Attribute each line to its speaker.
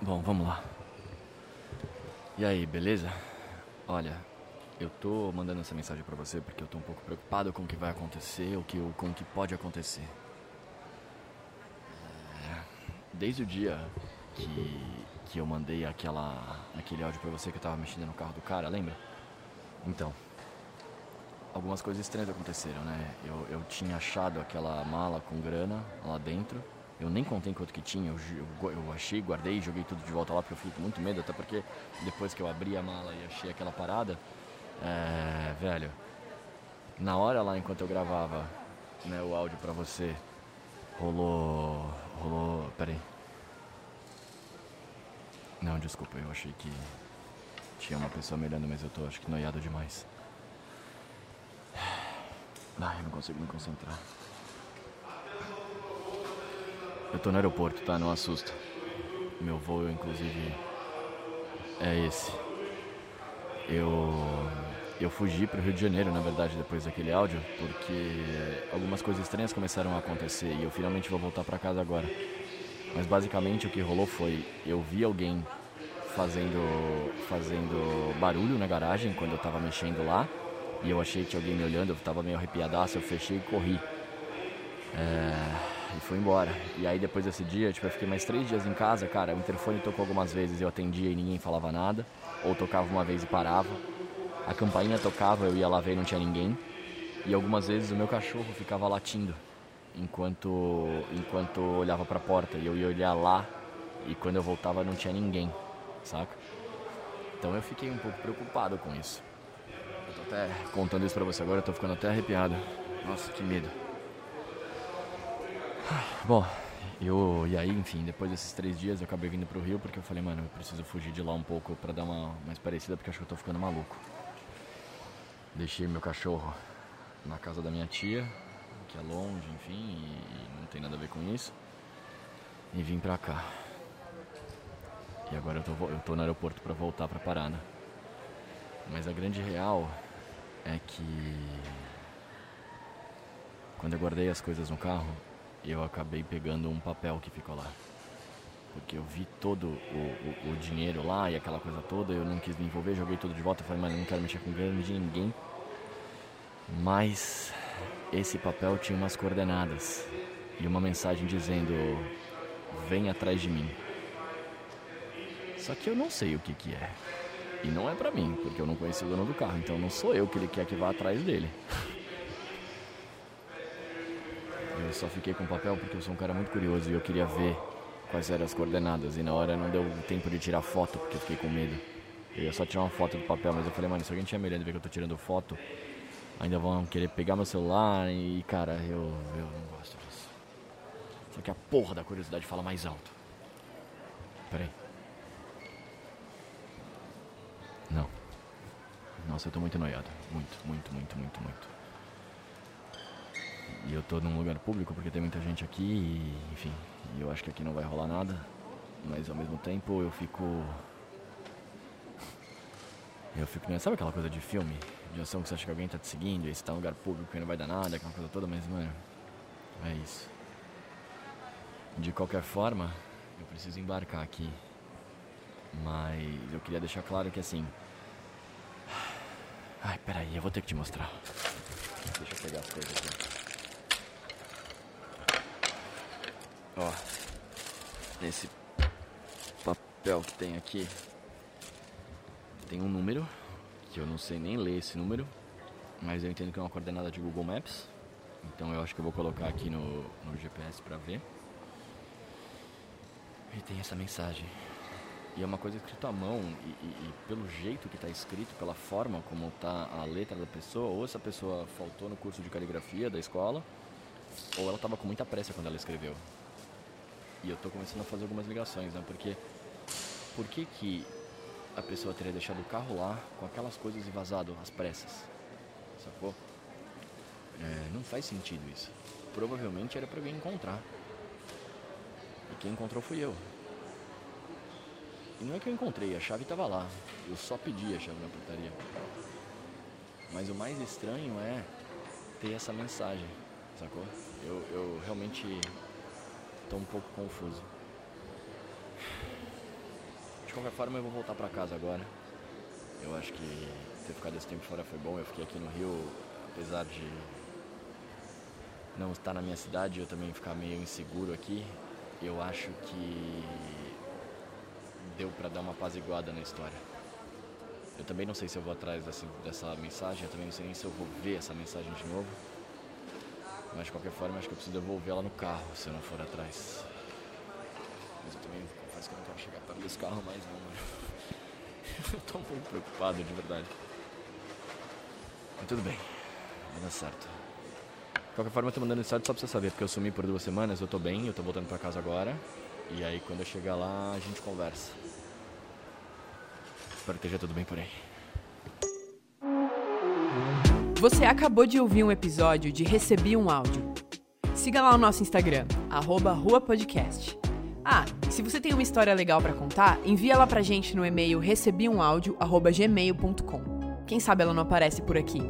Speaker 1: Bom, vamos lá. E aí, beleza? Olha, eu tô mandando essa mensagem pra você porque eu tô um pouco preocupado com o que vai acontecer, ou que, com o que pode acontecer. É, desde o dia que, que eu mandei aquela, aquele áudio pra você que eu tava mexendo no carro do cara, lembra? Então, algumas coisas estranhas aconteceram, né? Eu, eu tinha achado aquela mala com grana lá dentro eu nem contei quanto que tinha, eu, eu, achei, guardei, joguei tudo de volta lá porque eu fiquei com muito medo, até porque depois que eu abri a mala e achei aquela parada, é, velho, na hora lá enquanto eu gravava né, o áudio pra você, rolou. rolou. peraí. Não, desculpa, eu achei que tinha uma pessoa me olhando, mas eu tô acho que noiado demais. Ai, eu não consigo me concentrar. Eu tô no aeroporto, tá? Não assusta. Meu voo, inclusive, é esse. Eu eu fugi para o Rio de Janeiro, na verdade, depois daquele áudio, porque algumas coisas estranhas começaram a acontecer e eu finalmente vou voltar para casa agora. Mas basicamente o que rolou foi, eu vi alguém fazendo fazendo barulho na garagem quando eu tava mexendo lá e eu achei que tinha alguém me olhando, eu tava meio arrepiadaço, eu fechei e corri. É e fui embora. E aí depois desse dia, tipo, eu fiquei mais três dias em casa, cara, o interfone tocou algumas vezes, eu atendia e ninguém falava nada, ou tocava uma vez e parava. A campainha tocava, eu ia lá ver e não tinha ninguém. E algumas vezes o meu cachorro ficava latindo enquanto enquanto olhava para a porta e eu ia olhar lá e quando eu voltava não tinha ninguém, saca? Então eu fiquei um pouco preocupado com isso. Eu tô até contando isso pra você agora, eu tô ficando até arrepiado. Nossa, que medo. Bom, eu, e aí, enfim, depois desses três dias eu acabei vindo pro Rio porque eu falei, mano, eu preciso fugir de lá um pouco pra dar uma mais parecida porque acho que eu tô ficando maluco. Deixei meu cachorro na casa da minha tia, que é longe, enfim, e não tem nada a ver com isso. E vim pra cá. E agora eu tô, eu tô no aeroporto pra voltar pra Parada. Mas a grande real é que quando eu guardei as coisas no carro, eu acabei pegando um papel que ficou lá. Porque eu vi todo o, o, o, dinheiro lá e aquela coisa toda, eu não quis me envolver, joguei tudo de volta, falei, mano, eu não quero mexer com grana de ninguém. Mas esse papel tinha umas coordenadas e uma mensagem dizendo: vem atrás de mim. Só que eu não sei o que, que é. E não é pra mim, porque eu não conheci o dono do carro, então não sou eu que ele quer que vá atrás dele. Eu só fiquei com o papel porque eu sou um cara muito curioso e eu queria ver quais eram as coordenadas. E na hora não deu tempo de tirar foto porque eu fiquei com medo. Eu ia só tirar uma foto do papel, mas eu falei, mano, se alguém tiver me olhando e ver que eu tô tirando foto, ainda vão querer pegar meu celular e, cara, eu, eu não gosto disso. Só que a porra da curiosidade fala mais alto. Peraí. Não. Nossa, eu tô muito noiado. Muito, muito, muito, muito, muito. E eu tô num lugar público porque tem muita gente aqui e, enfim, eu acho que aqui não vai rolar nada. Mas ao mesmo tempo eu fico. Eu fico. Sabe aquela coisa de filme? De ação que você acha que alguém tá te seguindo e você tá num lugar público e não vai dar nada, aquela coisa toda, mas, mano. É isso. De qualquer forma, eu preciso embarcar aqui. Mas eu queria deixar claro que assim. Ai, peraí, eu vou ter que te mostrar. Deixa eu pegar as coisas aqui. Ó, nesse papel que tem aqui, tem um número, que eu não sei nem ler esse número, mas eu entendo que é uma coordenada de Google Maps. Então eu acho que eu vou colocar aqui no, no GPS para ver. E tem essa mensagem. E é uma coisa escrita à mão, e, e, e pelo jeito que está escrito, pela forma como está a letra da pessoa, ou essa pessoa faltou no curso de caligrafia da escola, ou ela estava com muita pressa quando ela escreveu. E eu tô começando a fazer algumas ligações, né? Porque por que que a pessoa teria deixado o carro lá com aquelas coisas e vazado às pressas? Sacou? É, não faz sentido isso. Provavelmente era para alguém encontrar. E quem encontrou fui eu. E não é que eu encontrei, a chave estava lá. Eu só pedi a chave na portaria. Mas o mais estranho é ter essa mensagem, sacou? Eu, eu realmente Tô um pouco confuso. qualquer forma eu vou voltar para casa agora. Eu acho que ter ficado esse tempo fora foi bom. Eu fiquei aqui no Rio, apesar de não estar na minha cidade, eu também ficar meio inseguro aqui. Eu acho que deu para dar uma apaziguada na história. Eu também não sei se eu vou atrás dessa, dessa mensagem, eu também não sei nem se eu vou ver essa mensagem de novo. Mas de qualquer forma, acho que eu preciso devolver ela no carro se eu não for atrás. Mas eu também confesso que eu não quero chegar perto desse carro mais não, mano. eu tô um pouco preocupado, de verdade. Mas tudo bem, vai dar certo. De qualquer forma, eu tô mandando mensagem só pra você saber, porque eu sumi por duas semanas, eu tô bem, eu tô voltando pra casa agora. E aí, quando eu chegar lá, a gente conversa. Espero que esteja tudo bem por aí.
Speaker 2: Você acabou de ouvir um episódio de Recebi um Áudio. Siga lá o nosso Instagram, arroba. Ah, se você tem uma história legal para contar, envia ela pra gente no e-mail recebiumaudio.gmail.com. Quem sabe ela não aparece por aqui.